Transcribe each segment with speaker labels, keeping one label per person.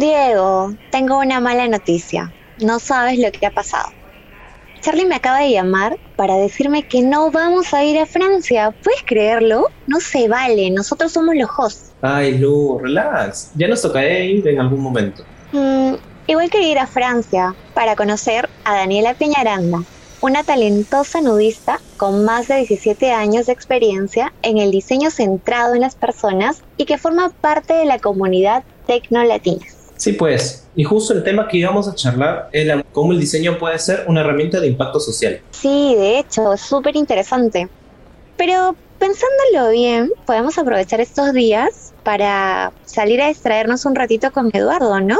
Speaker 1: Diego, tengo una mala noticia. No sabes lo que ha pasado. Charlie me acaba de llamar para decirme que no vamos a ir a Francia. ¿Puedes creerlo? No se vale, nosotros somos los hosts.
Speaker 2: Ay, Lu, relax. Ya nos tocará ir en algún momento.
Speaker 1: Mm, igual quería ir a Francia para conocer a Daniela Peñaranda, una talentosa nudista con más de 17 años de experiencia en el diseño centrado en las personas y que forma parte de la comunidad tecnolatinas.
Speaker 2: Sí, pues. Y justo el tema que íbamos a charlar era cómo el diseño puede ser una herramienta de impacto social.
Speaker 1: Sí, de hecho, es súper interesante. Pero pensándolo bien, podemos aprovechar estos días para salir a distraernos un ratito con Eduardo, ¿no?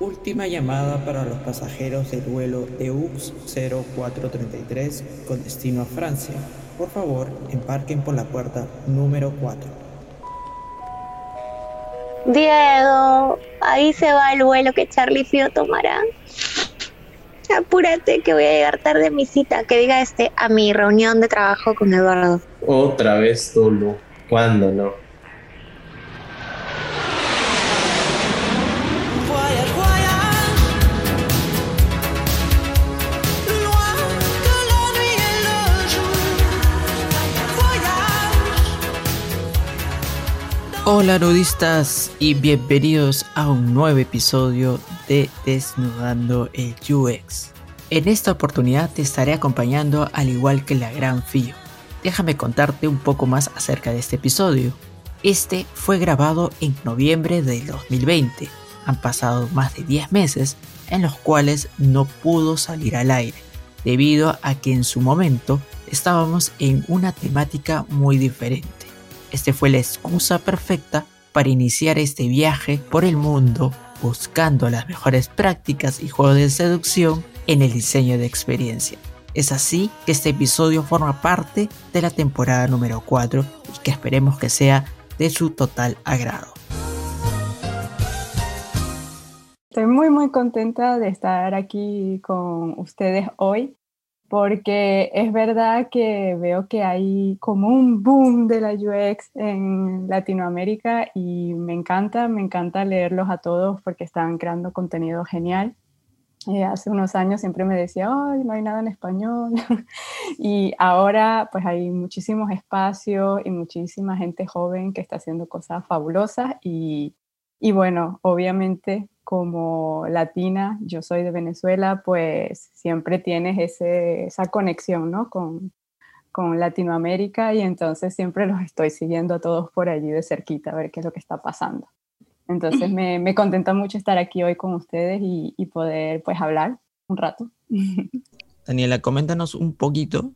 Speaker 3: Última llamada para los pasajeros del vuelo EUX 0433 con destino a Francia. Por favor, embarquen por la puerta número 4.
Speaker 1: Diego, ahí se va el vuelo que Charlie Fio tomará. Apúrate que voy a llegar tarde a mi cita, que diga este, a mi reunión de trabajo con Eduardo.
Speaker 2: Otra vez, Tulu. ¿Cuándo no?
Speaker 4: Hola nudistas y bienvenidos a un nuevo episodio de Desnudando el UX. En esta oportunidad te estaré acompañando al igual que la gran Fio. Déjame contarte un poco más acerca de este episodio. Este fue grabado en noviembre del 2020. Han pasado más de 10 meses en los cuales no pudo salir al aire, debido a que en su momento estábamos en una temática muy diferente este fue la excusa perfecta para iniciar este viaje por el mundo buscando las mejores prácticas y juegos de seducción en el diseño de experiencia. Es así que este episodio forma parte de la temporada número 4 y que esperemos que sea de su total agrado.
Speaker 5: Estoy muy muy contenta de estar aquí con ustedes hoy porque es verdad que veo que hay como un boom de la UX en Latinoamérica y me encanta, me encanta leerlos a todos porque están creando contenido genial. Eh, hace unos años siempre me decía, ay, no hay nada en español. y ahora pues hay muchísimos espacios y muchísima gente joven que está haciendo cosas fabulosas y, y bueno, obviamente como latina, yo soy de Venezuela, pues siempre tienes ese, esa conexión ¿no? con, con Latinoamérica y entonces siempre los estoy siguiendo a todos por allí de cerquita a ver qué es lo que está pasando. Entonces me, me contenta mucho estar aquí hoy con ustedes y, y poder pues hablar un rato.
Speaker 4: Daniela, coméntanos un poquito.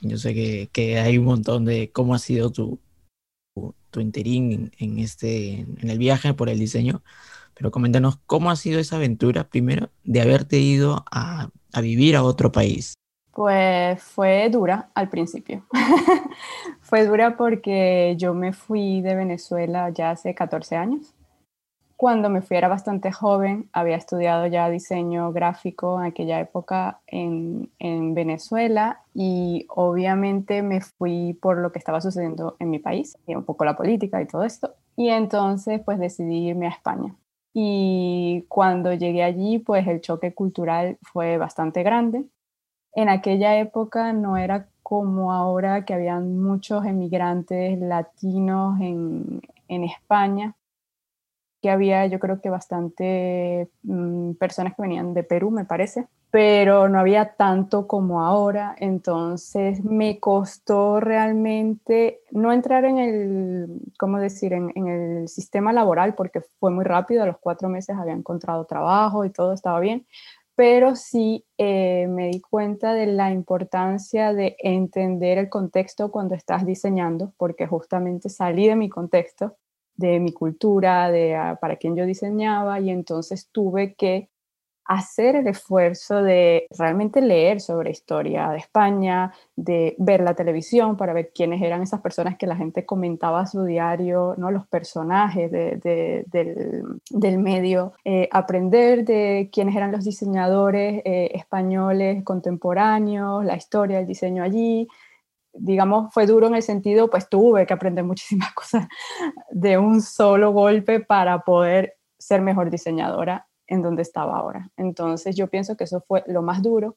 Speaker 4: Yo sé que, que, hay un montón de cómo ha sido tu, tu interín en, este, en el viaje por el diseño, pero coméntanos cómo ha sido esa aventura primero de haberte ido a, a vivir a otro país.
Speaker 5: Pues fue dura al principio. fue dura porque yo me fui de Venezuela ya hace 14 años. Cuando me fui era bastante joven, había estudiado ya diseño gráfico en aquella época en, en Venezuela y obviamente me fui por lo que estaba sucediendo en mi país, y un poco la política y todo esto. Y entonces pues decidí irme a España y cuando llegué allí, pues el choque cultural fue bastante grande. En aquella época no era como ahora que habían muchos emigrantes latinos en, en España, que había yo creo que bastante mm, personas que venían de Perú, me parece, pero no había tanto como ahora, entonces me costó realmente no entrar en el, ¿cómo decir?, en, el sistema laboral, porque fue muy rápido, a los cuatro meses había encontrado trabajo y todo estaba bien, pero sí eh, me di cuenta de la importancia de entender el contexto cuando estás diseñando, porque justamente salí de mi contexto, de mi cultura, de ah, para quien yo diseñaba, y entonces tuve que hacer el esfuerzo de realmente leer sobre historia de España, de ver la televisión para ver quiénes eran esas personas que la gente comentaba a su diario, ¿no? los personajes de, del, medio, eh, aprender de quiénes eran los diseñadores eh, españoles contemporáneos, la historia del diseño allí, digamos, fue duro en el sentido, pues tuve que aprender muchísimas cosas de un solo golpe para poder ser mejor diseñadora en donde estaba ahora. Entonces yo pienso que eso fue lo más duro,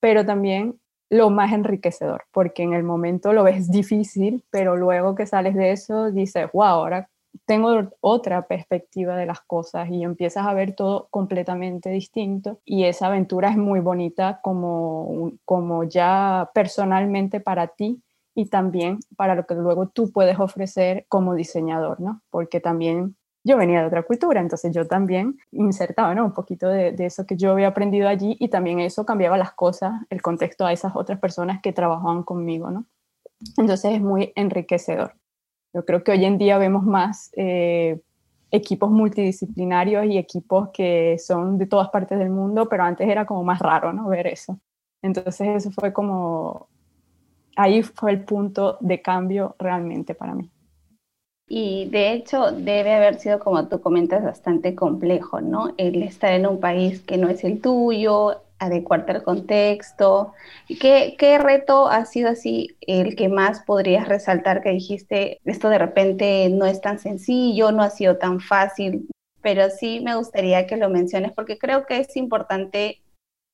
Speaker 5: pero también lo más enriquecedor, porque en el momento lo ves difícil, pero luego que sales de eso dices, wow, ahora tengo otra perspectiva de las cosas y empiezas a ver todo completamente distinto y esa aventura es muy bonita como, como ya personalmente para ti y también para lo que luego tú puedes ofrecer como diseñador, ¿no? Porque también yo venía de otra cultura, entonces yo también insertaba ¿no? un poquito de, de, eso que yo había aprendido allí y también eso cambiaba las cosas, el contexto a esas otras personas que trabajaban conmigo, ¿no? Entonces es muy enriquecedor. Yo creo que hoy en día vemos más eh, equipos multidisciplinarios y equipos que son de todas partes del mundo, pero antes era como más raro, ¿no? Ver eso. Entonces eso fue como, ahí fue el punto de cambio realmente para mí.
Speaker 6: Y de hecho debe haber sido, como tú comentas, bastante complejo, ¿no? El estar en un país que no es el tuyo, adecuarte al contexto. ¿Qué, ¿Qué reto ha sido así el que más podrías resaltar que dijiste, esto de repente no es tan sencillo, no ha sido tan fácil? Pero sí me gustaría que lo menciones porque creo que es importante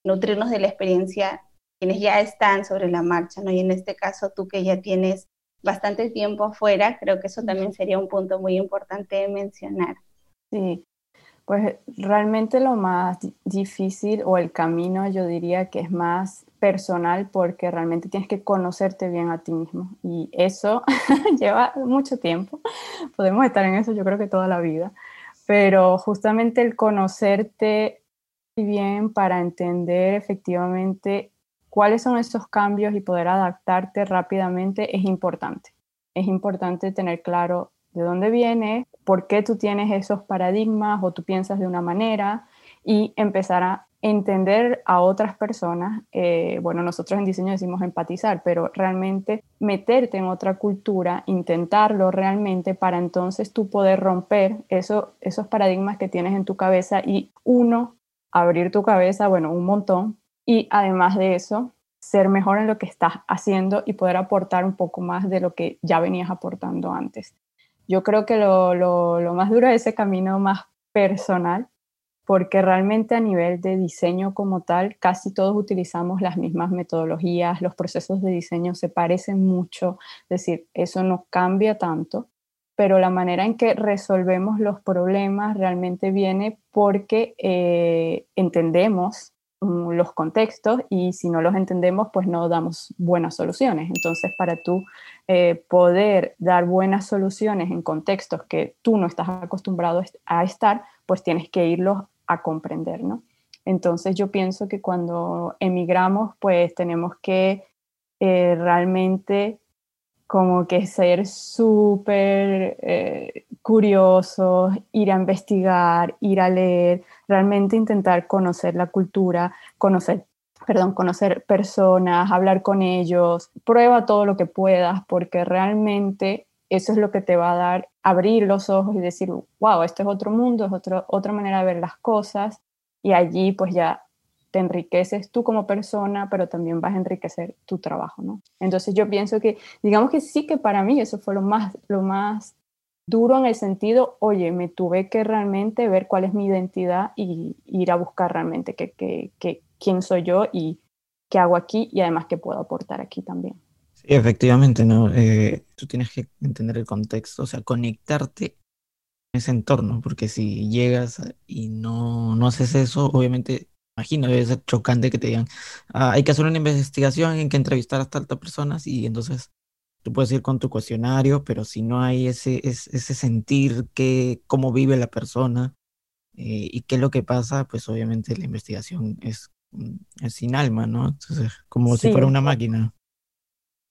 Speaker 6: nutrirnos de la experiencia quienes ya están sobre la marcha, ¿no? Y en este caso tú que ya tienes bastante tiempo afuera, creo que eso también sería un punto muy importante de mencionar.
Speaker 5: Sí, pues realmente lo más difícil o el camino yo diría que es más personal porque realmente tienes que conocerte bien a ti mismo y eso lleva mucho tiempo. Podemos estar en eso yo creo que toda la vida, pero justamente el conocerte bien para entender efectivamente cuáles son esos cambios y poder adaptarte rápidamente es importante. Es importante tener claro de dónde viene, por qué tú tienes esos paradigmas o tú piensas de una manera y empezar a entender a otras personas. Eh, bueno, nosotros en diseño decimos empatizar, pero realmente meterte en otra cultura, intentarlo realmente para entonces tú poder romper eso, esos paradigmas que tienes en tu cabeza y uno, abrir tu cabeza, bueno, un montón, y además de eso, ser mejor en lo que estás haciendo y poder aportar un poco más de lo que ya venías aportando antes. Yo creo que lo, lo, más duro es ese camino más personal, porque realmente a nivel de diseño como tal, casi todos utilizamos las mismas metodologías, los procesos de diseño se parecen mucho, es decir, eso no cambia tanto, pero la manera en que resolvemos los problemas realmente viene porque eh, entendemos los contextos y si no los entendemos, pues no damos buenas soluciones. Entonces, para tú eh, poder dar buenas soluciones en contextos que tú no estás acostumbrado a estar, pues tienes que irlos a comprender, ¿no? Entonces yo pienso que cuando emigramos, pues tenemos que eh, realmente como que ser súper eh, curiosos, ir a investigar, ir a leer, realmente intentar conocer la cultura, conocer perdón, conocer personas, hablar con ellos, prueba todo lo que puedas porque realmente eso es lo que te va a dar abrir los ojos y decir, wow, esto es otro mundo, es otra manera de ver las cosas y allí pues ya te enriqueces tú como persona, pero también vas a enriquecer tu trabajo, ¿no? Entonces yo pienso que, digamos que sí que para mí eso fue lo más, lo más duro en el sentido, oye, me tuve que realmente ver cuál es mi identidad y ir a buscar realmente qué, qué, qué, quién soy yo y qué hago aquí y además qué puedo aportar aquí también.
Speaker 4: Sí, efectivamente, ¿no? Eh, tú tienes que entender el contexto, o sea, conectarte en ese entorno, porque si llegas y no, no haces eso, obviamente, imagino, debe ser chocante que te digan, ah, hay que hacer una investigación, hay que entrevistar a tantas personas y entonces tú puedes ir con tu cuestionario, pero si no hay ese, ese, sentir que, cómo vive la persona eh, y qué es lo que pasa, pues obviamente la investigación es sin alma, ¿no? Entonces, como si fuera una máquina.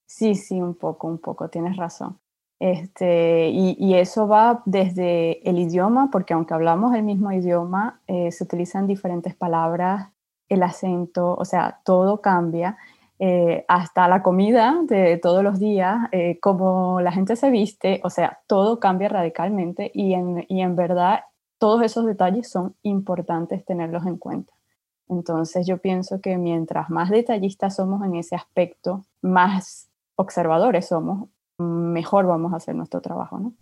Speaker 5: Sí, sí, un poco, un poco, tienes razón. Este, y, eso va desde el idioma, porque aunque hablamos el mismo idioma, eh, se utilizan diferentes palabras, el acento, o sea, todo cambia, eh, hasta la comida de todos los días, eh, como la gente se viste, o sea, todo cambia radicalmente y en, y en verdad todos esos detalles son importantes tenerlos en cuenta. Entonces yo pienso que mientras más detallistas somos en ese aspecto, más observadores somos, mejor vamos a hacer nuestro trabajo, ¿no?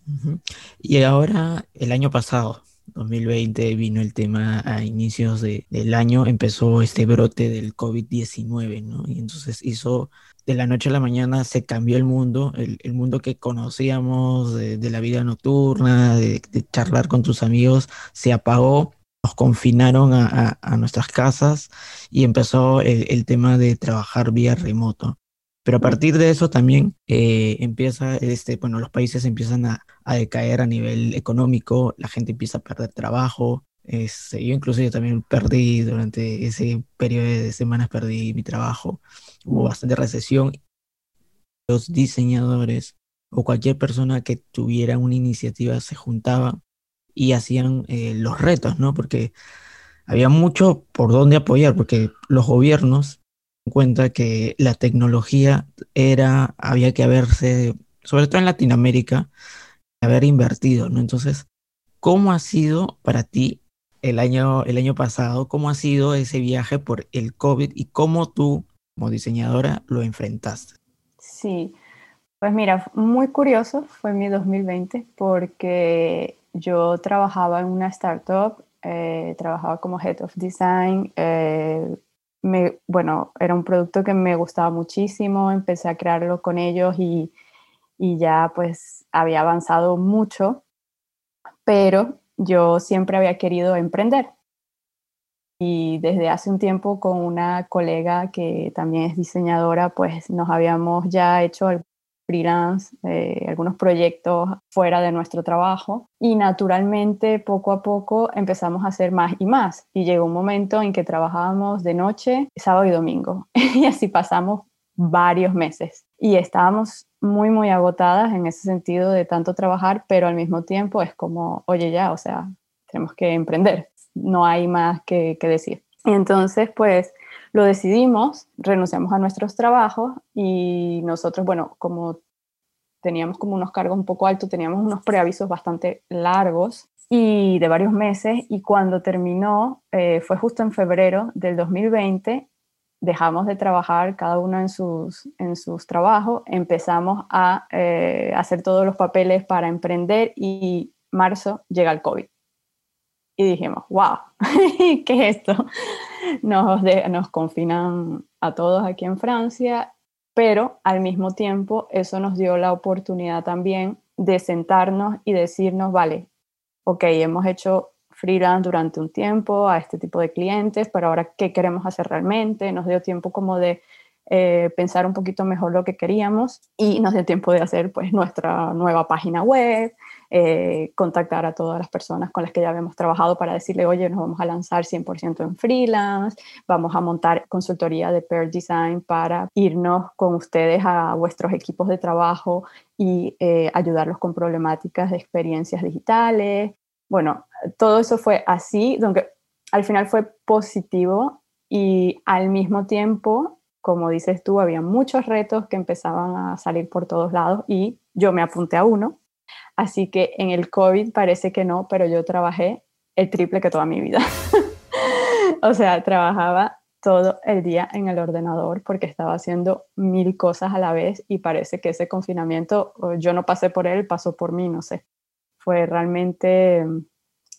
Speaker 4: Y ahora, el año pasado, 2020, vino el tema a inicios de, del año, empezó este brote del COVID-19, ¿no? Y entonces hizo, de la noche a la mañana se cambió el mundo, el, mundo que conocíamos de, la vida nocturna, de, charlar con tus amigos, se apagó. Nos confinaron a nuestras casas y empezó el, el tema de trabajar vía remoto. Pero a partir de eso también eh, empieza, este, bueno, los países empiezan a, a, decaer a nivel económico, la gente empieza a perder trabajo. Este, yo incluso yo también perdí durante ese periodo de semanas, perdí mi trabajo. Hubo bastante recesión. Los diseñadores o cualquier persona que tuviera una iniciativa se juntaba y hacían eh, los retos, ¿no? Porque había mucho por dónde apoyar, porque los gobiernos cuenta que la tecnología era, había que haberse, sobre todo en Latinoamérica, haber invertido, ¿no? Entonces, ¿cómo ha sido para ti el año, el año pasado? ¿Cómo ha sido ese viaje por el COVID y cómo tú, como diseñadora, lo enfrentaste?
Speaker 5: Sí, pues mira, muy curioso fue mi 2020 porque yo trabajaba en una startup, eh, trabajaba como Head of Design, eh, bueno, era un producto que me gustaba muchísimo, empecé a crearlo con ellos y, y ya pues había avanzado mucho, pero yo siempre había querido emprender. Y desde hace un tiempo con una colega que también es diseñadora, pues nos habíamos ya hecho freelance, eh, algunos proyectos fuera de nuestro trabajo. Y naturalmente poco a poco empezamos a hacer más y más. Y llegó un momento en que trabajábamos de noche, sábado y domingo. Y así pasamos varios meses. Y estábamos muy muy agotadas en ese sentido de tanto trabajar pero al mismo tiempo es como oye ya o sea tenemos que emprender. No hay más que, que decir y entonces pues lo decidimos, renunciamos a nuestros trabajos y nosotros, bueno, como teníamos como unos cargos un poco altos, teníamos unos preavisos bastante largos y de varios meses y cuando terminó, eh, fue justo en febrero del 2020, dejamos de trabajar cada uno en sus, en sus trabajos, empezamos a eh, hacer todos los papeles para emprender y marzo llega el COVID y dijimos, wow, ¿qué es esto? Nos, confinan a todos aquí en Francia, pero al mismo tiempo eso nos dio la oportunidad también de sentarnos y decirnos, vale, ok, hemos hecho freelance durante un tiempo a este tipo de clientes, pero ahora, ¿qué queremos hacer realmente? Nos dio tiempo como de eh, pensar un poquito mejor lo que queríamos y nos dio tiempo de hacer pues nuestra nueva página web, eh, contactar a todas las personas con las que ya habíamos trabajado para decirle, oye, nos vamos a lanzar 100% en freelance, vamos a montar consultoría de Pair Design para irnos con ustedes a vuestros equipos de trabajo y eh, ayudarlos con problemáticas de experiencias digitales. Bueno, todo eso fue así, donde al final fue positivo y al mismo tiempo como dices tú, había muchos retos que empezaban a salir por todos lados y yo me apunté a uno. Así que en el COVID parece que no, pero yo trabajé el triple que toda mi vida. o sea, trabajaba todo el día en el ordenador porque estaba haciendo mil cosas a la vez y parece que ese confinamiento, yo no pasé por él, pasó por mí, no sé. Fue realmente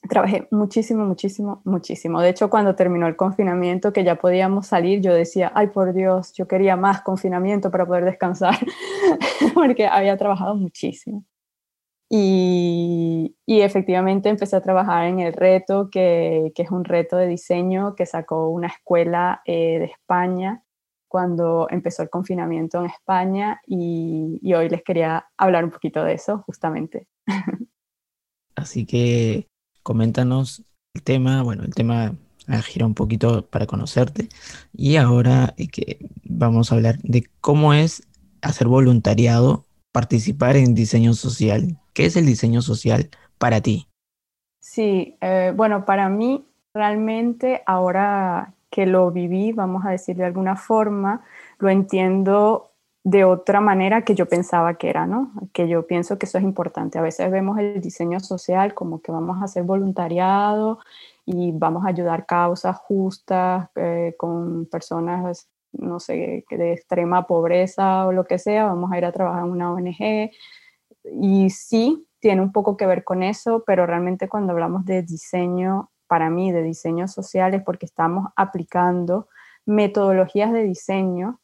Speaker 5: trabajé muchísimo, muchísimo, muchísimo. De hecho, cuando terminó el confinamiento, que ya podíamos salir, yo decía, ay, por Dios, yo quería más confinamiento para poder descansar, porque había trabajado muchísimo. Y, y, efectivamente empecé a trabajar en el reto, que, que, es un reto de diseño que sacó una escuela eh, de España cuando empezó el confinamiento en España y, y hoy les quería hablar un poquito de eso, justamente.
Speaker 4: Así que coméntanos el tema, bueno, el tema gira un poquito para conocerte y ahora que vamos a hablar de cómo es hacer voluntariado, participar en diseño social. ¿Qué es el diseño social para ti?
Speaker 5: Sí, eh, bueno, para mí realmente ahora que lo viví, vamos a decir de alguna forma, lo entiendo de otra manera que yo pensaba que era, ¿no? Que yo pienso que eso es importante. A veces vemos el diseño social como que vamos a hacer voluntariado y vamos a ayudar causas justas eh, con personas no sé, de extrema pobreza o lo que sea, vamos a ir a trabajar en una ONG. Y sí, tiene un poco que ver con eso, pero realmente cuando hablamos de diseño, para mí, de diseño social, es porque estamos aplicando metodologías de diseño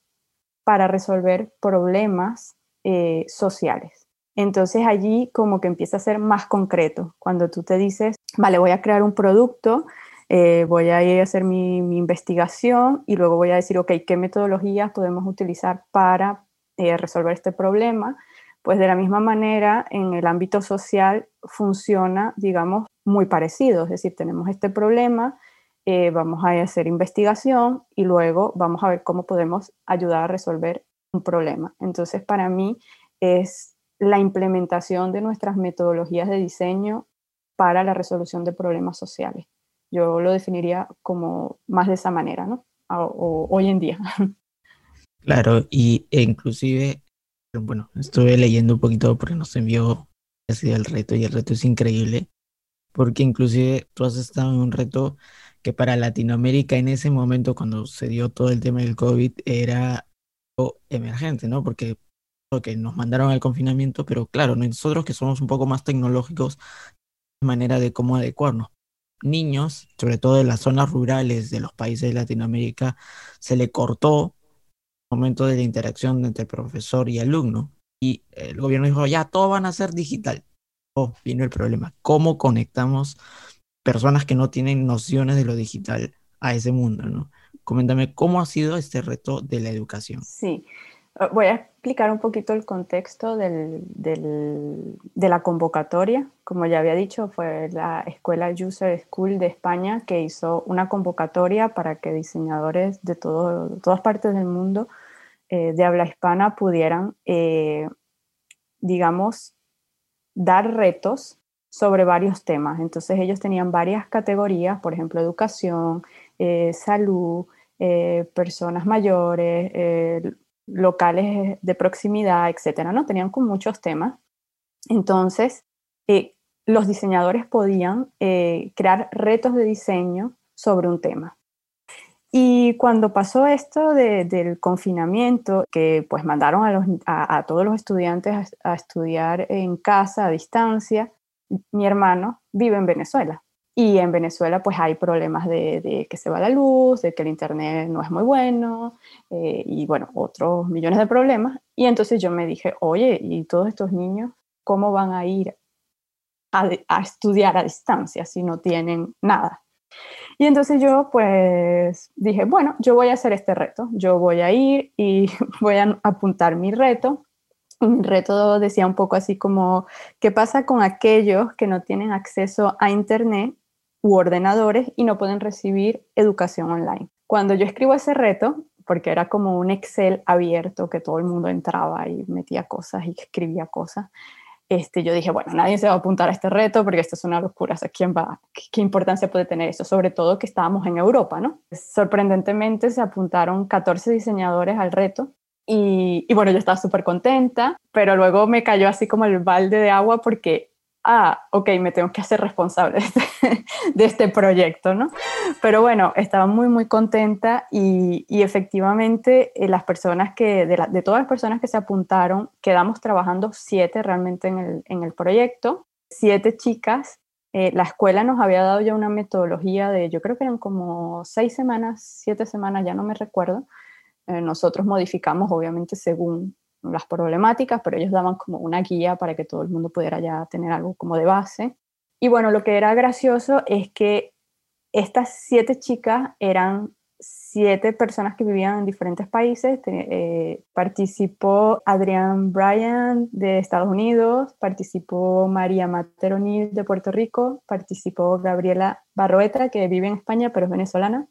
Speaker 5: para resolver problemas eh, sociales. Entonces allí como que empieza a ser más concreto. Cuando tú te dices, vale, voy a crear un producto, eh, voy a ir a hacer mi, investigación y luego voy a decir, ok, ¿qué metodologías podemos utilizar para eh, resolver este problema? Pues de la misma manera, en el ámbito social funciona, digamos, muy parecido. Es decir, tenemos este problema, eh, vamos a hacer investigación y luego vamos a ver cómo podemos ayudar a resolver un problema. Entonces, para mí es la implementación de nuestras metodologías de diseño para la resolución de problemas sociales. Yo lo definiría como más de esa manera, ¿no? hoy en día.
Speaker 4: Claro, y e inclusive bueno, estuve leyendo un poquito porque nos envió así el reto y el reto es increíble porque inclusive tú has estado en un reto que para Latinoamérica en ese momento cuando se dio todo el tema del COVID era emergente, ¿no? Porque, porque nos mandaron al confinamiento, pero claro, nosotros que somos un poco más tecnológicos, manera de cómo adecuarnos. Niños, sobre todo en las zonas rurales de los países de Latinoamérica, se le cortó momento de la interacción entre profesor y alumno. Y el gobierno dijo, ya, todo van a ser digital. Oh, vino el problema. ¿Cómo conectamos personas que no tienen nociones de lo digital a ese mundo? ¿no? Coméntame, ¿cómo ha sido este reto de la educación?
Speaker 5: Sí, ah, voy a explicar un poquito el contexto del, del, de la convocatoria. Como ya había dicho, fue la Escuela User School de España que hizo una convocatoria para que diseñadores de todo, todas partes del mundo eh, de habla hispana pudieran, eh, digamos, dar retos sobre varios temas. Entonces ellos tenían varias categorías, por ejemplo, educación, eh, salud, personas mayores, locales de proximidad, etcétera, ¿no? Tenían con muchos temas. Entonces, los diseñadores podían crear retos de diseño sobre un tema. Y cuando pasó esto del confinamiento, que pues mandaron a, todos los estudiantes a, estudiar en casa, a distancia, mi hermano vive en Venezuela. Y en Venezuela pues hay problemas de, que se va la luz, de que el internet no es muy bueno eh, y bueno, otros millones de problemas. Y entonces yo me dije, oye, ¿y todos estos niños cómo van a ir a estudiar a distancia si no tienen nada? Y entonces yo pues dije, bueno, yo voy a hacer este reto, yo voy a ir y voy a apuntar mi reto. Mi reto decía un poco así como, ¿qué pasa con aquellos que no tienen acceso a Internet u ordenadores y no pueden recibir educación online? Cuando yo escribo ese reto, porque era como un Excel abierto que todo el mundo entraba y metía cosas y escribía cosas, este, yo dije, bueno, nadie se va a apuntar a este reto porque esto es una locura, o ¿quién va? ¿Qué, importancia puede tener eso? Sobre todo que estábamos en Europa, ¿no? Sorprendentemente se apuntaron 14 diseñadores al reto y, y bueno, yo estaba súper contenta, pero luego me cayó así como el balde de agua porque ah, ok, me tengo que hacer responsable de este, proyecto, ¿no? Pero bueno, estaba muy, muy contenta y, efectivamente eh, las personas que, de, todas las personas que se apuntaron, quedamos trabajando siete realmente en el, proyecto, siete chicas. Eh, la escuela nos había dado ya una metodología de, yo creo que eran como seis semanas, siete semanas, ya no me recuerdo. Eh, nosotros modificamos obviamente según las problemáticas, pero ellos daban como una guía para que todo el mundo pudiera ya tener algo como de base. Y bueno, lo que era gracioso es que estas siete chicas eran siete personas que vivían en diferentes países. Eh, participó Adrián Bryan de Estados Unidos, participó María Materoni de Puerto Rico, participó Gabriela Barroeta, que vive en España pero es venezolana,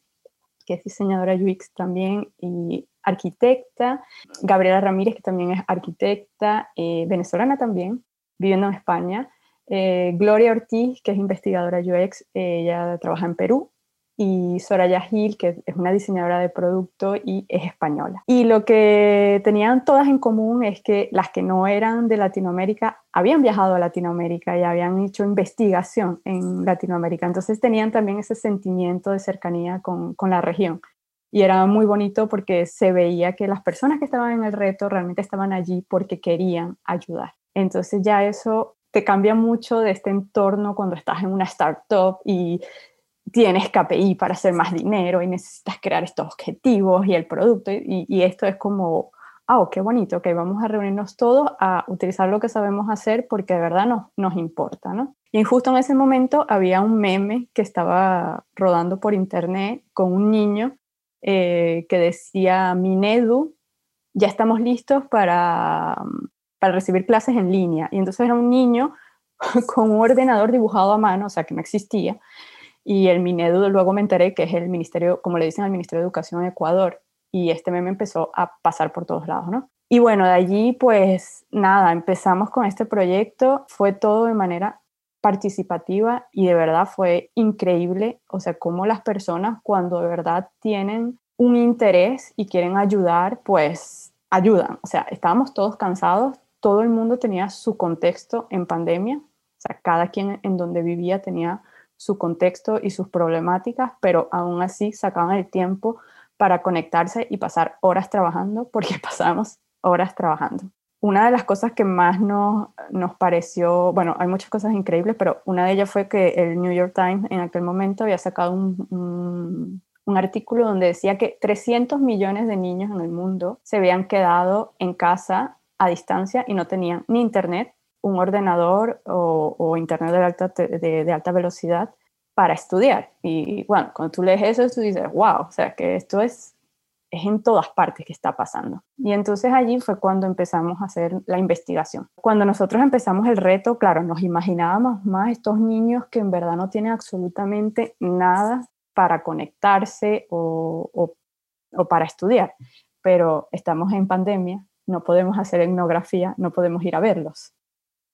Speaker 5: que es diseñadora UX también y arquitecta, Gabriela Ramírez, que también es arquitecta, eh, venezolana también, viviendo en España, eh, Gloria Ortiz, que es investigadora UX, ella trabaja en Perú, y Soraya Gil, que es una diseñadora de producto y es española. Y lo que tenían todas en común es que las que no eran de Latinoamérica habían viajado a Latinoamérica y habían hecho investigación en Latinoamérica, entonces tenían también ese sentimiento de cercanía con, con la región. Y era muy bonito porque se veía que las personas que estaban en el reto realmente estaban allí porque querían ayudar. Entonces ya eso te cambia mucho de este entorno cuando estás en una startup y tienes KPI para hacer más dinero y necesitas crear estos objetivos y el producto y, esto es como, oh, qué bonito, que vamos a reunirnos todos a utilizar lo que sabemos hacer porque de verdad nos, nos importa, ¿no? Y justo en ese momento había un meme que estaba rodando por internet con un niño eh, que decía, Minedu, ya estamos listos para, para recibir clases en línea. Y entonces era un niño con un ordenador dibujado a mano, o sea, que no existía, y el Minedu luego me enteré que es el ministerio, como le dicen al Ministerio de Educación en Ecuador, y este meme empezó a pasar por todos lados, ¿no? Y bueno, de allí pues nada, empezamos con este proyecto, fue todo de manera participativa y de verdad fue increíble, o sea, cómo las personas cuando de verdad tienen un interés y quieren ayudar, pues ayudan. O sea, estábamos todos cansados, todo el mundo tenía su contexto en pandemia, o sea, cada quien en donde vivía tenía su contexto y sus problemáticas, pero aún así sacaban el tiempo para conectarse y pasar horas trabajando, porque pasamos horas trabajando. Una de las cosas que más nos, nos pareció, bueno, hay muchas cosas increíbles, pero una de ellas fue que el New York Times en aquel momento había sacado un, un, artículo donde decía que 300 millones de niños en el mundo se habían quedado en casa a distancia y no tenían ni internet un ordenador o, internet de alta, de, alta velocidad para estudiar. Y bueno, cuando tú lees eso, tú dices, wow, o sea que esto es, es en todas partes que está pasando. Y entonces allí fue cuando empezamos a hacer la investigación. Cuando nosotros empezamos el reto, claro, nos imaginábamos más estos niños que en verdad no tienen absolutamente nada para conectarse o, o, para estudiar. Pero estamos en pandemia, no podemos hacer etnografía, no podemos ir a verlos.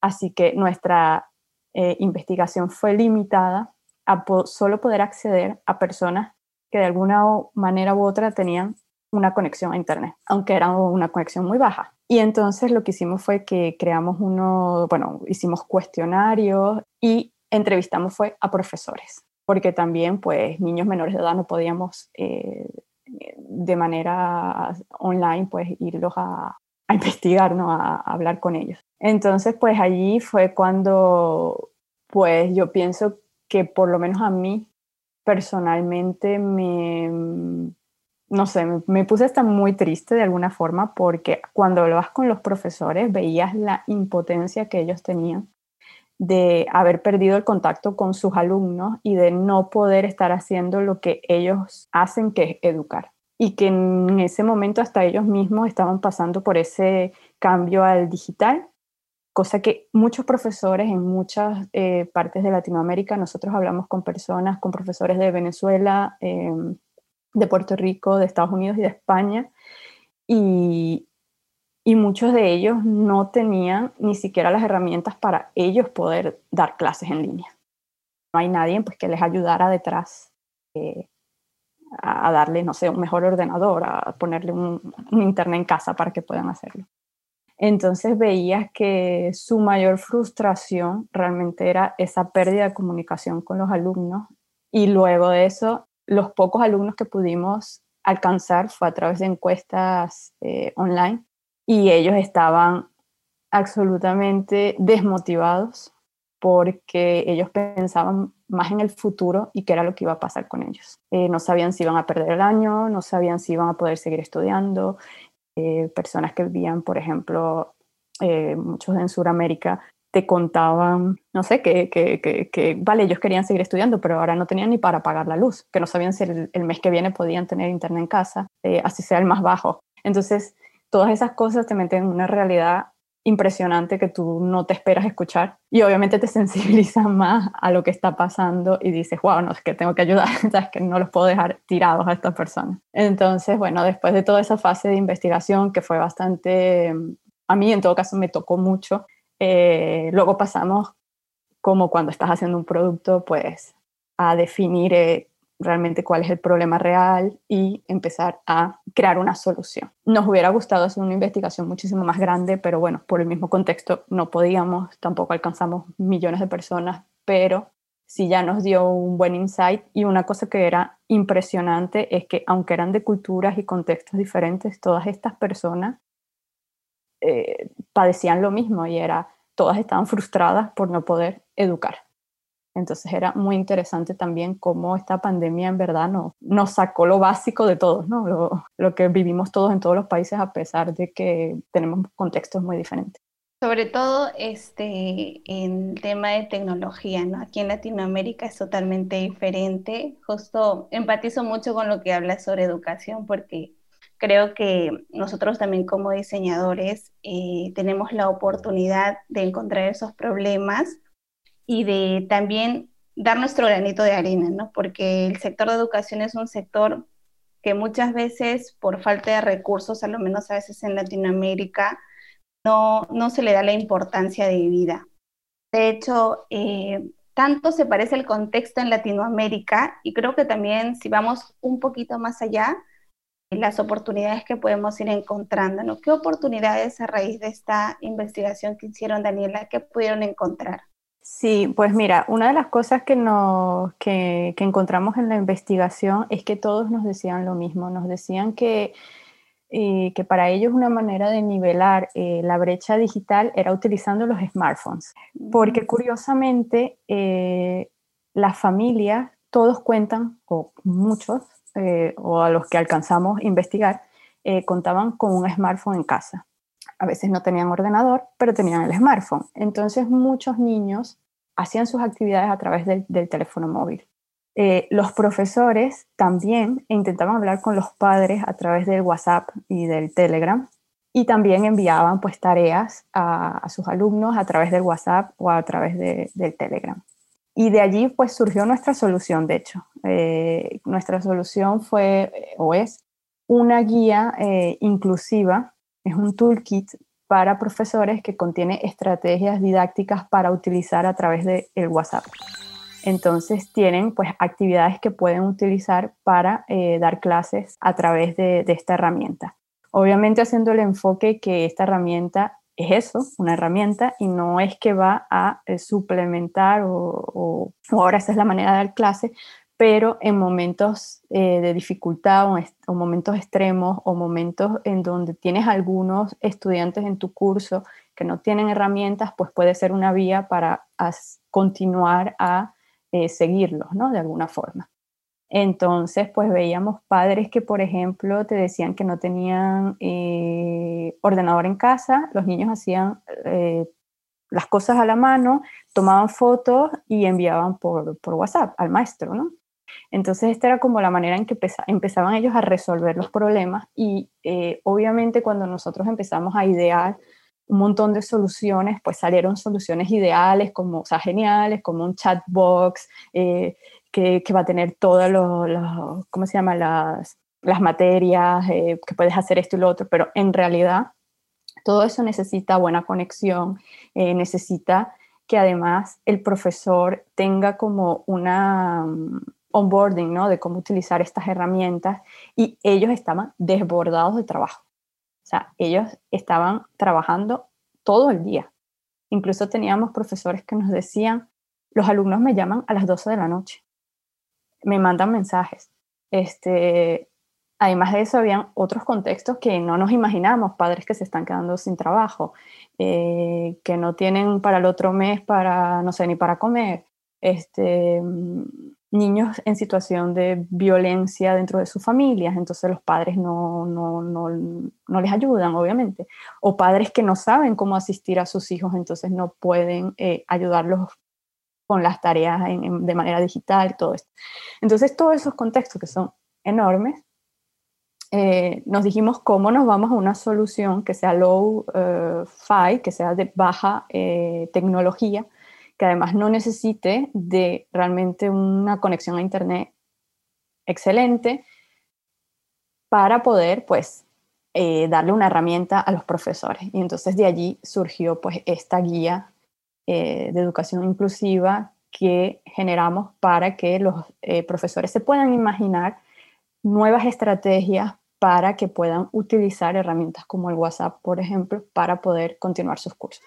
Speaker 5: Así que nuestra eh, investigación fue limitada a solo poder acceder a personas que de alguna manera u otra tenían una conexión a Internet, aunque era una conexión muy baja. Y entonces lo que hicimos fue que creamos uno, bueno, hicimos cuestionarios y entrevistamos fue a profesores, porque también pues niños menores de edad no podíamos eh, de manera online pues irlos a, a investigar, ¿no? A, hablar con ellos. Entonces, pues allí fue cuando, pues yo pienso que por lo menos a mí personalmente me, no sé, me, puse hasta muy triste de alguna forma porque cuando hablabas con los profesores veías la impotencia que ellos tenían de haber perdido el contacto con sus alumnos y de no poder estar haciendo lo que ellos hacen, que es educar. Y que en ese momento hasta ellos mismos estaban pasando por ese cambio al digital, cosa que muchos profesores en muchas eh, partes de Latinoamérica, nosotros hablamos con personas, con profesores de Venezuela, em, de Puerto Rico, de Estados Unidos y de España, y, y muchos de ellos no tenían ni siquiera las herramientas para ellos poder dar clases en línea. No hay nadie pues, que les ayudara detrás. Eh, a, darle, no sé, un mejor ordenador, a ponerle un, internet en casa para que puedan hacerlo. Entonces veías que su mayor frustración realmente era esa pérdida de comunicación con los alumnos y luego de eso, los pocos alumnos que pudimos alcanzar fue a través de encuestas eh, online y ellos estaban absolutamente desmotivados porque ellos pensaban más en el futuro y qué era lo que iba a pasar con ellos. Eh, no sabían si iban a perder el año, no sabían si iban a poder seguir estudiando. Eh, personas que vivían, por ejemplo, muchos en Sudamérica, te contaban, no sé, que, que, que, vale, ellos querían seguir estudiando, pero ahora no tenían ni para pagar la luz, que no sabían si el, mes que viene podían tener internet en casa, así sea el más bajo. Entonces, todas esas cosas te meten en una realidad impresionante que tú no te esperas escuchar y obviamente te sensibilizan más a lo que está pasando y dices, wow, no, es que tengo que ayudar, es que no los puedo dejar tirados a estas personas. Entonces, bueno, después de toda esa fase de investigación que fue bastante, a mí en todo caso me tocó mucho, eh, luego pasamos como cuando estás haciendo un producto, pues a definir eh, realmente cuál es el problema real y empezar a crear una solución. Nos hubiera gustado hacer una investigación muchísimo más grande, pero bueno, por el mismo contexto no podíamos, tampoco alcanzamos millones de personas, pero sí ya nos dio un buen insight y una cosa que era impresionante es que aunque eran de culturas y contextos diferentes, todas estas personas eh, padecían lo mismo y era, todas estaban frustradas por no poder educar. Entonces era muy interesante también cómo esta pandemia en verdad nos, nos sacó lo básico de todos, ¿no? Lo, lo, que vivimos todos en todos los países a pesar de que tenemos contextos muy diferentes.
Speaker 6: Sobre todo este, en tema de tecnología, ¿no? Aquí en Latinoamérica es totalmente diferente. Justo empatizo mucho con lo que hablas sobre educación porque creo que nosotros también como diseñadores eh, tenemos la oportunidad de encontrar esos problemas y de también dar nuestro granito de arena, ¿no? Porque el sector de educación es un sector que muchas veces por falta de recursos, a lo menos a veces en Latinoamérica, no, no se le da la importancia de vida. De hecho, eh, tanto se parece el contexto en Latinoamérica y creo que también si vamos un poquito más allá, las oportunidades que podemos ir encontrando, ¿no? ¿Qué oportunidades a raíz de esta investigación que hicieron, Daniela, que pudieron encontrar?
Speaker 5: Sí, pues mira, una de las cosas que, que, encontramos en la investigación es que todos nos decían lo mismo, nos decían que, eh, que para ellos una manera de nivelar eh, la brecha digital era utilizando los smartphones, porque curiosamente eh, las familias, todos cuentan, o muchos, o a los que alcanzamos a investigar, contaban con un smartphone en casa a veces no tenían ordenador, pero tenían el smartphone. Entonces muchos niños hacían sus actividades a través del, teléfono móvil. Eh, los profesores también intentaban hablar con los padres a través del WhatsApp y del Telegram y también enviaban pues tareas a, sus alumnos a través del WhatsApp o a través del Telegram. Y de allí pues surgió nuestra solución, de hecho. Eh, nuestra solución fue o es una guía eh, inclusiva es un toolkit para profesores que contiene estrategias didácticas para utilizar a través del el WhatsApp. Entonces tienen pues actividades que pueden utilizar para eh, dar clases a través de, esta herramienta. Obviamente haciendo el enfoque que esta herramienta es eso, una herramienta, y no es que va a eh, suplementar o, ahora esa es la manera de dar clase, pero en momentos eh, de dificultad o, momentos extremos o momentos en donde tienes algunos estudiantes en tu curso que no tienen herramientas, pues puede ser una vía para continuar a eh, seguirlos, ¿no? De alguna forma. Entonces, pues veíamos padres que, por ejemplo, te decían que no tenían eh, ordenador en casa, los niños hacían las cosas a la mano, tomaban fotos y enviaban por, por WhatsApp al maestro, ¿no? Entonces, esta era como la manera en que empezaban ellos a resolver los problemas y eh, obviamente cuando nosotros empezamos a idear un montón de soluciones, pues salieron soluciones ideales, como, o sea, geniales, como un chat box eh, que, va a tener todas los, ¿cómo se llama? Las, las materias, eh, que puedes hacer esto y lo otro, pero en realidad todo eso necesita buena conexión, necesita que además el profesor tenga como una, onboarding, ¿no? De cómo utilizar estas herramientas y ellos estaban desbordados de trabajo. O sea, ellos estaban trabajando todo el día. Incluso teníamos profesores que nos decían, los alumnos me llaman a las 12 de la noche, me mandan mensajes. Este, además de eso, habían otros contextos que no nos imaginamos, padres que se están quedando sin trabajo, eh, que no tienen para el otro mes para, no sé, ni para comer, este, niños en situación de violencia dentro de sus familias, entonces los padres no, no, no, no, les ayudan, obviamente, o padres que no saben cómo asistir a sus hijos, entonces no pueden eh, ayudarlos con las tareas de manera digital, todo esto. Entonces, todos esos contextos que son enormes, eh, nos dijimos cómo nos vamos a una solución que sea low uh, fi, que sea de baja tecnología, que además no necesite de realmente una conexión a Internet excelente para poder, pues, eh, darle una herramienta a los profesores. Y entonces de allí surgió, pues, esta guía eh, de educación inclusiva que generamos para que los eh, profesores se puedan imaginar nuevas estrategias para que puedan utilizar herramientas como el WhatsApp, por ejemplo, para poder continuar sus cursos.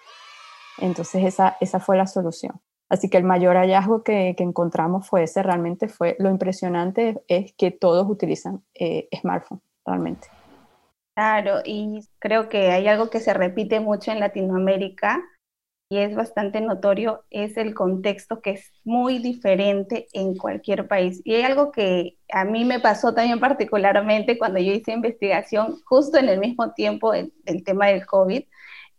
Speaker 5: Entonces esa, esa fue la solución. Así que el mayor hallazgo que, encontramos fue ese, realmente fue lo impresionante es que todos utilizan eh, smartphone, realmente.
Speaker 6: Claro, y creo que hay algo que se repite mucho en Latinoamérica y es bastante notorio, es el contexto que es muy diferente en cualquier país. Y hay algo que a mí me pasó también particularmente cuando yo hice investigación justo en el mismo tiempo del tema del COVID,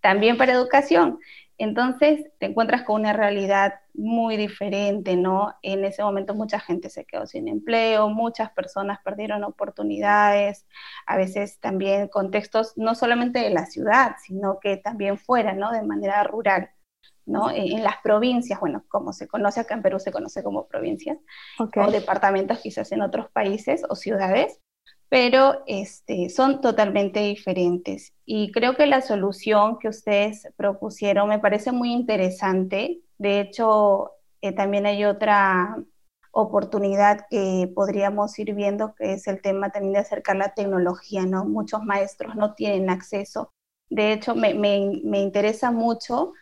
Speaker 6: también para educación. Entonces te encuentras con una realidad muy diferente, ¿no? En ese momento mucha gente se quedó sin empleo, muchas personas perdieron oportunidades, a veces también contextos no solamente de la ciudad, sino que también fuera, ¿no? De manera rural, ¿no? En, las provincias, bueno, como se conoce acá en Perú, se conoce como provincias, o departamentos quizás en otros países o ciudades, pero este, son totalmente diferentes. Y creo que la solución que ustedes propusieron me parece muy interesante. De hecho, eh, también hay otra oportunidad que podríamos ir viendo, que es el tema también de acercar la tecnología, ¿no? Muchos maestros no tienen acceso. De hecho, me, me interesa mucho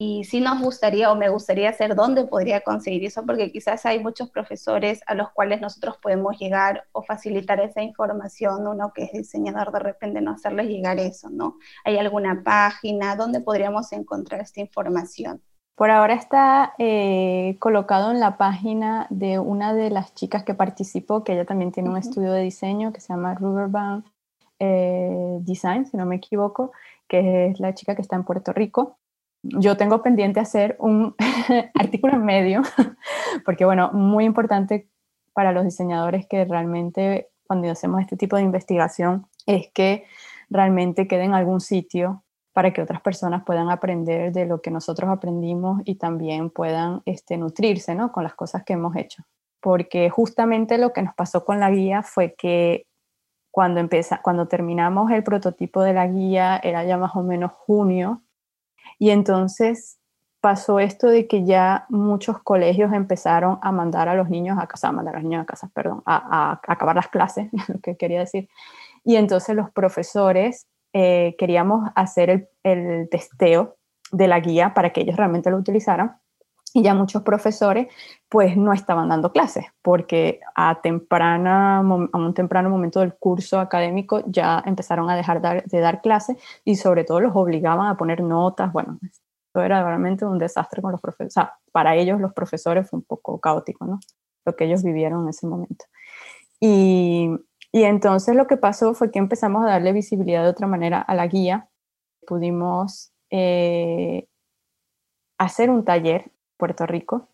Speaker 6: y sí nos gustaría o me gustaría saber dónde podría conseguir eso, porque quizás hay muchos profesores a los cuales nosotros podemos llegar o facilitar esa información, uno que es diseñador de repente no hacerles llegar eso, ¿no? ¿Hay alguna página donde podríamos encontrar esta información?
Speaker 5: Por ahora está eh, colocado en la página de una de las chicas que participó, que ella también tiene un estudio de diseño que se llama Riverbank eh, Design, si no me equivoco, que es la chica que está en Puerto Rico yo tengo pendiente hacer un artículo en medio, porque bueno, muy importante para los diseñadores que realmente cuando hacemos este tipo de investigación es que realmente quede en algún sitio para que otras personas puedan aprender de lo que nosotros aprendimos y también puedan este, nutrirse ¿no? con las cosas que hemos hecho. Porque justamente lo que nos pasó con la guía fue que cuando, empieza, cuando terminamos el prototipo de la guía, era ya más o menos junio, y entonces pasó esto de que ya muchos colegios empezaron a mandar a los niños a casa, a mandar a los niños a casa, perdón, a, acabar las clases, lo que quería decir. Y entonces los profesores eh, queríamos hacer el, el testeo de la guía para que ellos realmente lo utilizaran y ya muchos profesores pues no estaban dando clases porque a, temprana, a un temprano momento del curso académico ya empezaron a dejar de dar clases y sobre todo los obligaban a poner notas, bueno, eso era realmente un desastre con los profesores, o sea, para ellos los profesores fue un poco caótico, ¿no? Lo que ellos vivieron en ese momento. Y, y entonces lo que pasó fue que empezamos a darle visibilidad de otra manera a la guía, pudimos... Eh, hacer un taller Puerto Rico.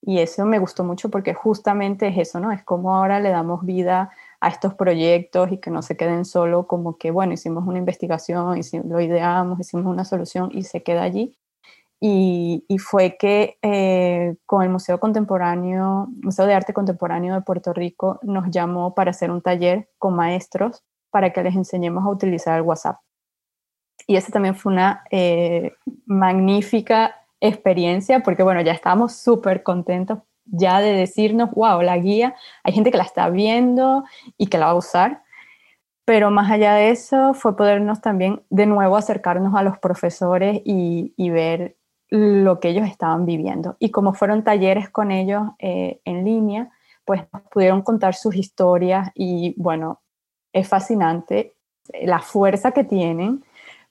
Speaker 5: Y eso me gustó mucho porque justamente es eso, ¿no? Es como ahora le damos vida a estos proyectos y que no se queden solo como que, bueno, hicimos una investigación, y lo ideamos, hicimos una solución y se queda allí. Y, fue que eh, con el Museo Contemporáneo, Museo de Arte Contemporáneo de Puerto Rico, nos llamó para hacer un taller con maestros para que les enseñemos a utilizar el WhatsApp. Y esa también fue una eh, magnífica experiencia, porque bueno, ya estábamos súper contentos ya de decirnos, wow, la guía, hay gente que la está viendo y que la va a usar, pero más allá de eso fue podernos también de nuevo acercarnos a los profesores y, ver lo que ellos estaban viviendo. Y como fueron talleres con ellos eh, en línea, pues pudieron contar sus historias y bueno, es fascinante la fuerza que tienen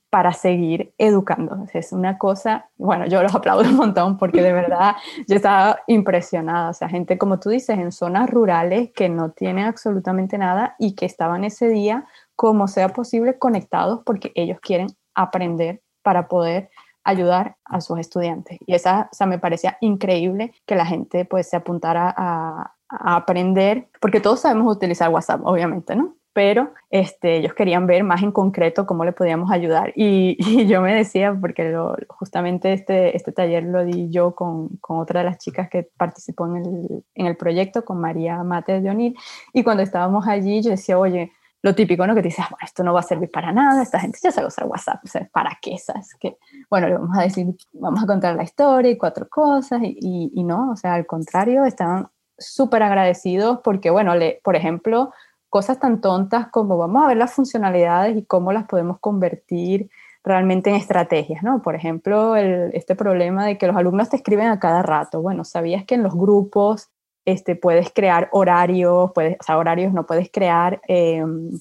Speaker 5: para seguir educando. Es una cosa, bueno, yo los aplaudo un montón porque de verdad yo estaba impresionada. O sea, gente como tú dices, en zonas rurales que no tienen absolutamente nada y que estaban ese día, como sea posible, conectados porque ellos quieren aprender para poder ayudar a sus estudiantes. Y esa, o sea, me parecía increíble que la gente pues se apuntara a, a aprender, porque todos sabemos utilizar WhatsApp, obviamente, ¿no? Pero este, ellos querían ver más en concreto cómo le podíamos ayudar. Y, yo me decía, porque justamente este, este taller lo di yo con, con, otra de las chicas que participó en el, en el proyecto, con María Mate de Onil, y cuando estábamos allí yo decía, oye, lo típico, ¿no? Que te dices, ah, bueno, esto no va a servir para nada, esta gente ya sabe usar WhatsApp, o sea, ¿para qué? ¿Sabes? Que, bueno, le vamos a decir, vamos a contar la historia y cuatro cosas, y, y no, o sea, al contrario, estaban súper agradecidos porque, bueno, le, por ejemplo, cosas tan tontas como vamos a ver las funcionalidades y cómo las podemos convertir realmente en estrategias, ¿no? Por ejemplo, este problema de que los alumnos te escriben a cada rato. Bueno, ¿sabías que en los grupos este, puedes crear horarios, puedes, o horarios no puedes crear, em,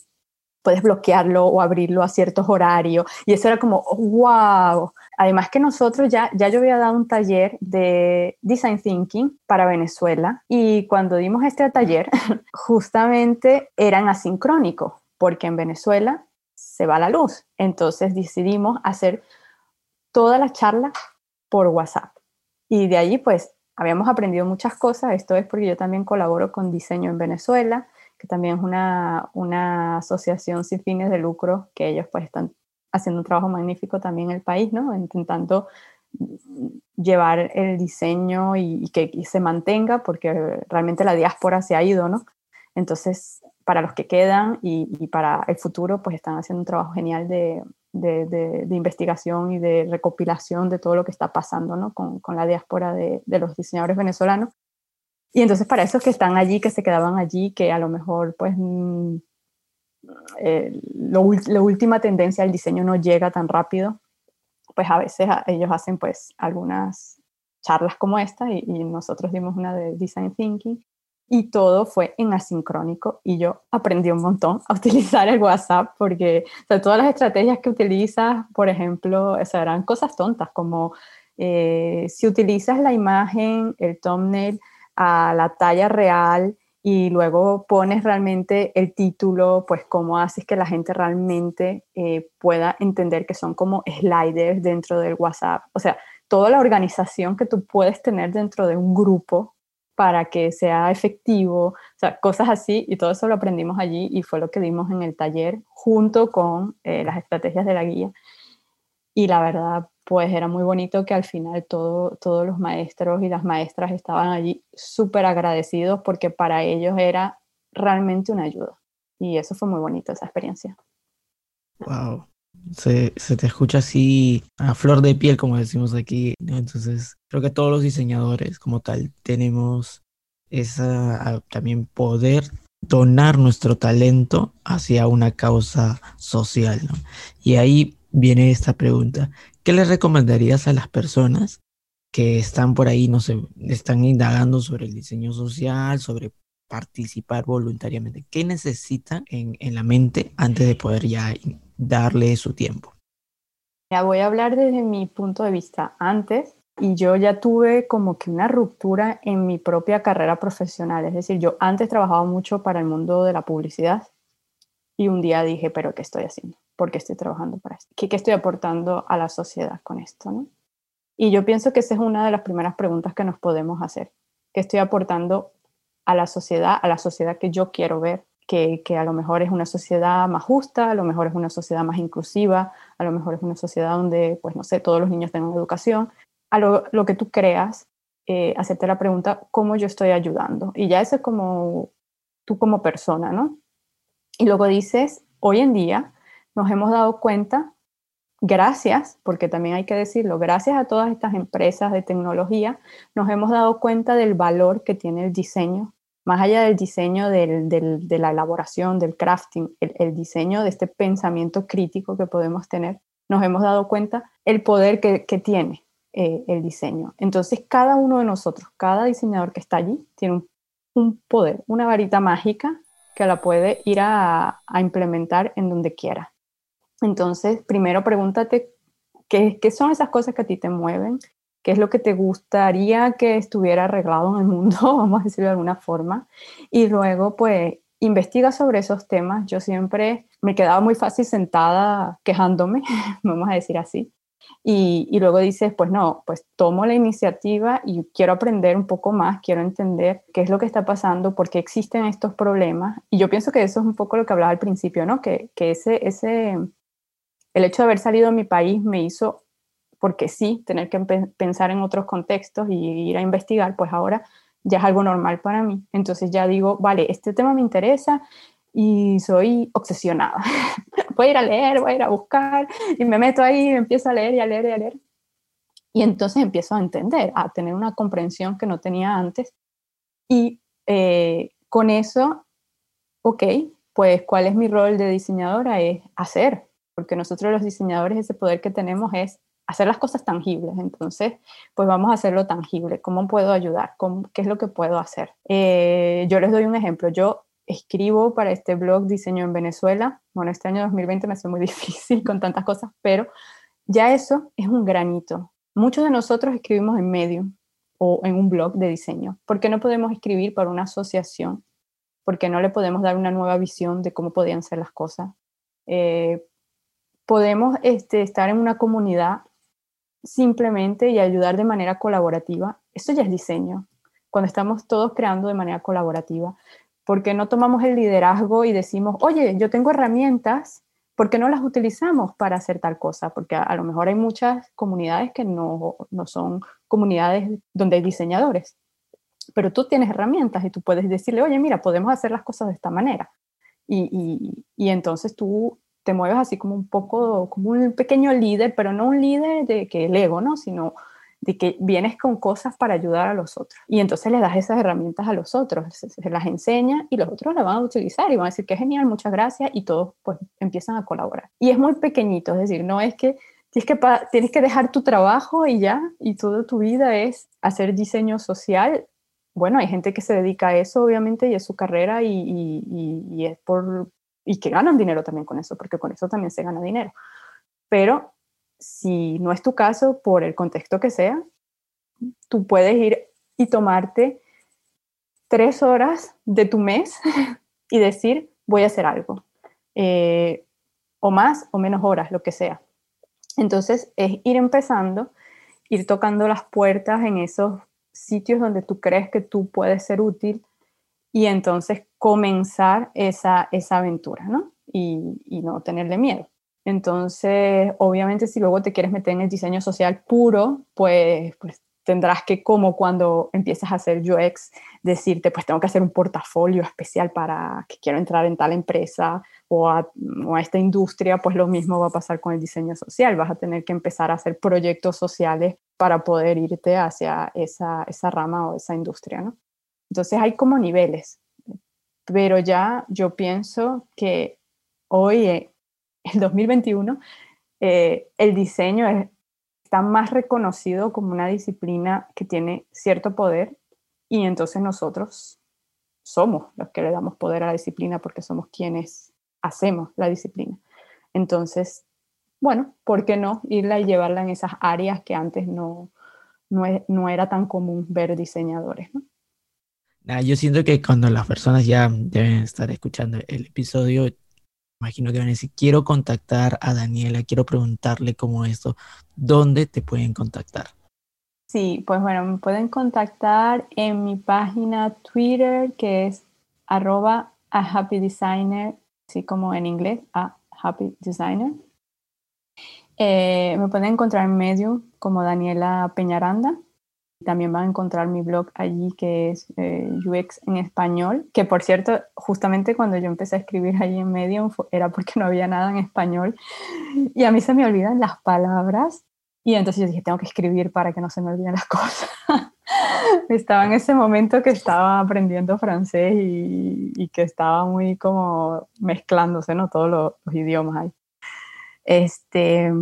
Speaker 5: puedes bloquearlo o abrirlo a ciertos horarios? Y eso era como, wow. Además que nosotros ya, ya yo había dado un taller de Design Thinking para Venezuela y cuando dimos este taller, justamente eran asincrónicos, porque en Venezuela se va la luz. Entonces decidimos hacer toda la charla por WhatsApp. Y de allí pues habíamos aprendido muchas cosas. Esto es porque yo también colaboro con Diseño en Venezuela, que también es una, una asociación sin fines de lucro, que ellos pues están haciendo un trabajo magnífico también el país, ¿no? Intentando llevar el diseño y, que se mantenga, porque realmente la diáspora se ha ido, ¿no? Entonces, para los que quedan y, para el futuro, pues están haciendo un trabajo genial de, investigación y de recopilación de todo lo que está pasando ¿no? con, la diáspora de, los diseñadores venezolanos. Y entonces para esos que están allí, que se quedaban allí, que a lo mejor pues eh, la última tendencia al diseño no llega tan rápido, pues a veces ellos hacen pues algunas charlas como esta y, nosotros dimos una de Design Thinking y todo fue en asincrónico y yo aprendí un montón a utilizar el WhatsApp porque todas las estrategias que utilizas, por ejemplo, eran cosas tontas como eh, si utilizas la imagen, el thumbnail a la talla real y luego pones realmente el título, pues cómo haces que la gente realmente eh, pueda entender que son como sliders dentro del WhatsApp. O sea, toda la organización que tú puedes tener dentro de un grupo para que sea efectivo, o sea, cosas así, y todo eso lo aprendimos allí y fue lo que dimos en el taller junto con eh, las estrategias de la guía. Y la verdad, pues era muy bonito que al final todo, todos los maestros y las maestras estaban allí súper agradecidos porque para ellos era realmente una ayuda. Y eso fue muy bonito, esa experiencia.
Speaker 4: Wow, se, te escucha así a flor de piel, como decimos aquí. Entonces, creo que todos los diseñadores como tal tenemos esa también poder donar nuestro talento hacia una causa social. Y ahí viene esta pregunta. ¿Qué le recomendarías a las personas que están por ahí, no sé, están indagando sobre el diseño social, sobre participar voluntariamente? ¿Qué necesitan en, la mente antes de poder ya darle su tiempo.
Speaker 5: Ya voy a hablar desde mi punto de vista antes y yo ya tuve como que una ruptura en mi propia carrera profesional. Es decir, yo antes trabajaba mucho para el mundo de la publicidad y un día dije, pero ¿qué estoy haciendo? ¿Por qué estoy trabajando para esto? ¿Qué, qué estoy aportando a la sociedad con esto? ¿no? Y yo pienso que esa es una de las primeras preguntas que nos podemos hacer. ¿Qué estoy aportando a la sociedad, a la sociedad que yo quiero ver? que, a lo mejor es una sociedad más justa, a lo mejor es una sociedad más inclusiva, a lo mejor es una sociedad donde, pues no sé, todos los niños tengan educación. A lo, que tú creas, eh, hacerte la pregunta, ¿cómo yo estoy ayudando? Y ya eso es como tú como persona, ¿no? Y luego dices, hoy en día nos hemos dado cuenta, gracias, porque también hay que decirlo, gracias a todas estas empresas de tecnología, nos hemos dado cuenta del valor que tiene el diseño más allá del diseño, de la elaboración, del crafting, el, diseño de este pensamiento crítico que podemos tener, nos hemos dado cuenta el poder que, tiene eh, el diseño. Entonces, cada uno de nosotros, cada diseñador que está allí, tiene un, poder, una varita mágica que la puede ir a, implementar en donde quiera. Entonces, primero pregúntate qué, qué son esas cosas que a ti te mueven, qué es lo que te gustaría que estuviera arreglado en el mundo, vamos a decirlo de alguna forma, y luego pues investiga sobre esos temas. Yo siempre me quedaba muy fácil sentada quejándome, vamos a decir así, y, y, luego dices, pues no, pues tomo la iniciativa y quiero aprender un poco más, quiero entender qué es lo que está pasando, por qué existen estos problemas. Y yo pienso que eso es un poco lo que hablaba al principio, ¿no? Que, que ese, ese, el hecho de haber salido de mi país me hizo porque sí, tener que pensar en otros contextos y ir a investigar, pues ahora ya es algo normal para mí. Entonces ya digo, vale, este tema me interesa y soy obsesionada. voy a ir a leer, voy a ir a buscar y me meto ahí y empiezo a leer y a leer y a leer. Y entonces empiezo a entender, a tener una comprensión que no tenía antes. Y eh, con eso, ok, pues cuál es mi rol de diseñadora es hacer, porque nosotros los diseñadores ese poder que tenemos es hacer las cosas tangibles. Entonces, pues vamos a hacerlo tangible. ¿Cómo puedo ayudar? ¿Qué es lo que puedo hacer? Eh, yo les doy un ejemplo. Yo escribo para este blog Diseño en Venezuela. Bueno, este año 2020 me hace muy difícil con tantas cosas, pero ya eso es un granito. Muchos de nosotros escribimos en Medium o en un blog de diseño. ¿Por qué no podemos escribir para una asociación? ¿Por qué no le podemos dar una nueva visión de cómo podían ser las cosas? Eh, podemos este, estar en una comunidad simplemente y ayudar de manera colaborativa. Eso ya es diseño, cuando estamos todos creando de manera colaborativa. ¿Por qué no tomamos el liderazgo y decimos, oye, yo tengo herramientas ¿por qué no las utilizamos para hacer tal cosa? Porque a, lo mejor hay muchas comunidades que no, no, son comunidades donde hay diseñadores, pero tú tienes herramientas y tú puedes decirle, oye, mira, podemos hacer las cosas de esta manera. Y, y, y entonces tú te mueves así como un poco, como un pequeño líder, pero no un líder de que el ego, ¿no? Sino de que vienes con cosas para ayudar a los otros. Y entonces le das esas herramientas a los otros, se, las enseña y los otros las van a utilizar y van a decir que genial, muchas gracias y todos pues empiezan a colaborar. Y es muy pequeñito, es decir, no es que tienes que, tienes que dejar tu trabajo y ya, y toda tu vida es hacer diseño social. Bueno, hay gente que se dedica a eso, obviamente, y es su carrera y, y, y es por... y que ganan dinero también con eso, porque con eso también se gana dinero. Pero si no es tu caso, por el contexto que sea, tú puedes ir y tomarte tres horas de tu mes y decir, voy a hacer algo. Eh, o más o menos horas, lo que sea. Entonces es ir empezando, ir tocando las puertas en esos sitios donde tú crees que tú puedes ser útil y entonces comenzar esa, esa aventura, ¿no? Y, y no tenerle miedo. Entonces, obviamente, si luego te quieres meter en el diseño social puro, pues, pues tendrás que, como cuando empiezas a hacer UX, decirte, pues tengo que hacer un portafolio especial para que quiero entrar en tal empresa o a, esta industria, pues lo mismo va a pasar con el diseño social. Vas a tener que empezar a hacer proyectos sociales para poder irte hacia esa, esa rama o esa industria, ¿no? Entonces hay como niveles, pero ya yo pienso que hoy eh, el 2021, eh, el diseño está más reconocido como una disciplina que tiene cierto poder y entonces nosotros somos los que le damos poder a la disciplina porque somos quienes hacemos la disciplina. Entonces, bueno, ¿por qué no irla y llevarla en esas áreas que antes no, no, era tan común ver diseñadores?
Speaker 4: Yo siento que cuando las personas ya deben estar escuchando el episodio, imagino que van a decir, quiero contactar a Daniela, quiero preguntarle cómo esto, ¿dónde te pueden contactar?
Speaker 5: Sí, pues bueno, me pueden contactar en mi página Twitter que es arroba a happy designer, así como en inglés, a happy designer. Eh, me pueden encontrar en Medium como Daniela Peñaranda. También van a encontrar mi blog allí que es eh, UX en español, que por cierto, justamente cuando yo empecé a escribir allí en Medium era porque no había nada en español y a mí se me olvidan las palabras y entonces yo dije, tengo que escribir para que no se me olviden las cosas. estaba en ese momento que estaba aprendiendo francés y, y que estaba muy como mezclándose, ¿no? Todos los, los idiomas ahí. Este,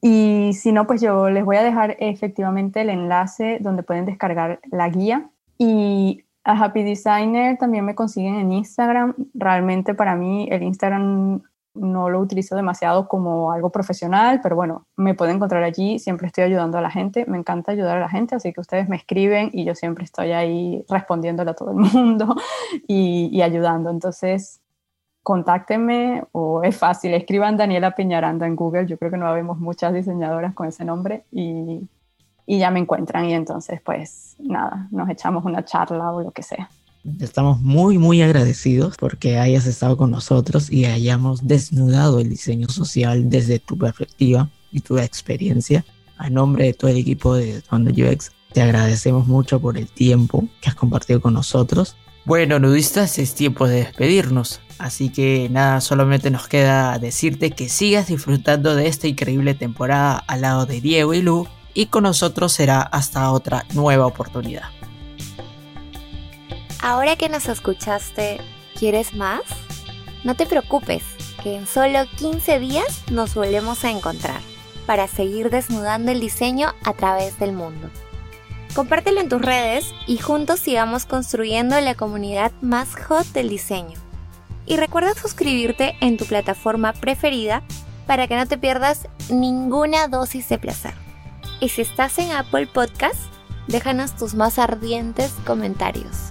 Speaker 5: y si no, pues yo les voy a dejar efectivamente el enlace donde pueden descargar la guía. Y a Happy Designer también me consiguen en Instagram. Realmente para mí el Instagram no lo utilizo demasiado como algo profesional, pero bueno, me pueden encontrar allí. Siempre estoy ayudando a la gente. Me encanta ayudar a la gente, así que ustedes me escriben y yo siempre estoy ahí respondiéndole a todo el mundo y, y ayudando. Entonces, contáctenme o es fácil, escriban Daniela Peñaranda en Google, yo creo que no habemos muchas diseñadoras con ese nombre y, y ya me encuentran y entonces pues nada, nos echamos una charla o lo que sea.
Speaker 4: Estamos muy, muy agradecidos porque hayas estado con nosotros y hayamos desnudado el diseño social desde tu perspectiva y tu experiencia. A nombre de todo el equipo de Donde UX, te agradecemos mucho por el tiempo que has compartido con nosotros. Bueno, nudistas, es tiempo de despedirnos. Así que nada, solamente nos queda decirte que sigas disfrutando de esta increíble temporada al lado de Diego y Lu y con nosotros será hasta otra nueva oportunidad.
Speaker 1: Ahora que nos escuchaste, ¿quieres más? No te preocupes, que en solo 15 días nos volvemos a encontrar para seguir desnudando el diseño a través del mundo. Compártelo en tus redes y juntos sigamos construyendo la comunidad más hot del diseño. Y recuerda suscribirte en tu plataforma preferida para que no te pierdas ninguna dosis de placer. Y si estás en Apple Podcast, déjanos tus más ardientes comentarios.